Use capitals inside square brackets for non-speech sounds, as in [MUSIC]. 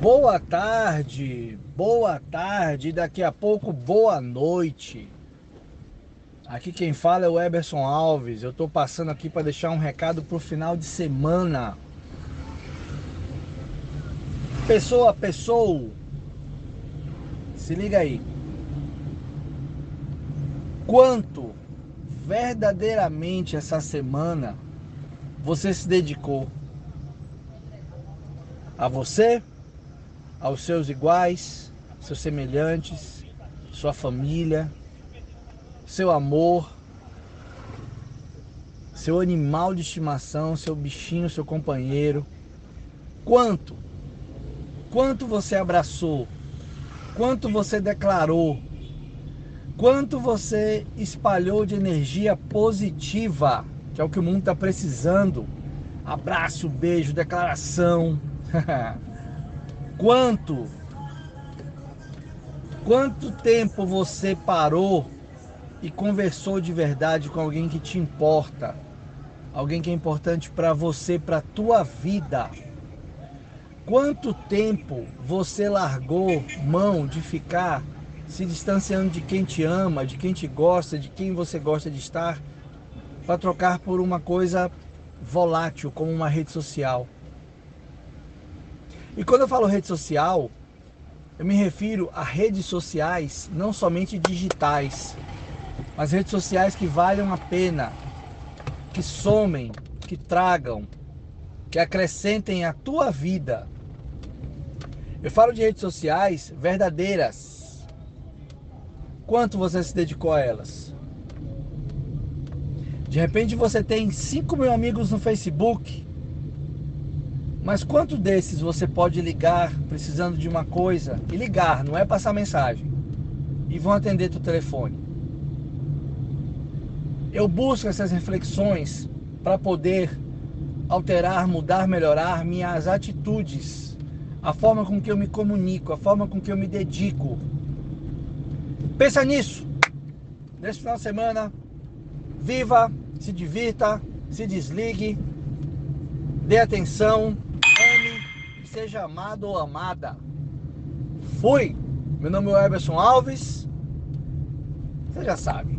Boa tarde, boa tarde, daqui a pouco boa noite. Aqui quem fala é o Eberson Alves. Eu estou passando aqui para deixar um recado para o final de semana. Pessoa, pessoa, se liga aí. Quanto verdadeiramente essa semana você se dedicou a você? Aos seus iguais, seus semelhantes, sua família, seu amor, seu animal de estimação, seu bichinho, seu companheiro. Quanto? Quanto você abraçou? Quanto você declarou? Quanto você espalhou de energia positiva, que é o que o mundo está precisando? Abraço, beijo, declaração. [LAUGHS] Quanto? Quanto tempo você parou e conversou de verdade com alguém que te importa? Alguém que é importante para você, para tua vida? Quanto tempo você largou mão de ficar se distanciando de quem te ama, de quem te gosta, de quem você gosta de estar, para trocar por uma coisa volátil como uma rede social? E quando eu falo rede social, eu me refiro a redes sociais não somente digitais, mas redes sociais que valham a pena, que somem, que tragam, que acrescentem a tua vida. Eu falo de redes sociais verdadeiras. Quanto você se dedicou a elas? De repente você tem 5 mil amigos no Facebook mas quanto desses você pode ligar precisando de uma coisa e ligar, não é passar mensagem, e vão atender teu telefone? Eu busco essas reflexões para poder alterar, mudar, melhorar minhas atitudes, a forma com que eu me comunico, a forma com que eu me dedico. Pensa nisso. Nesse final de semana, viva, se divirta, se desligue, dê atenção seja amado ou amada. Fui! Meu nome é Everson Alves. Você já sabe.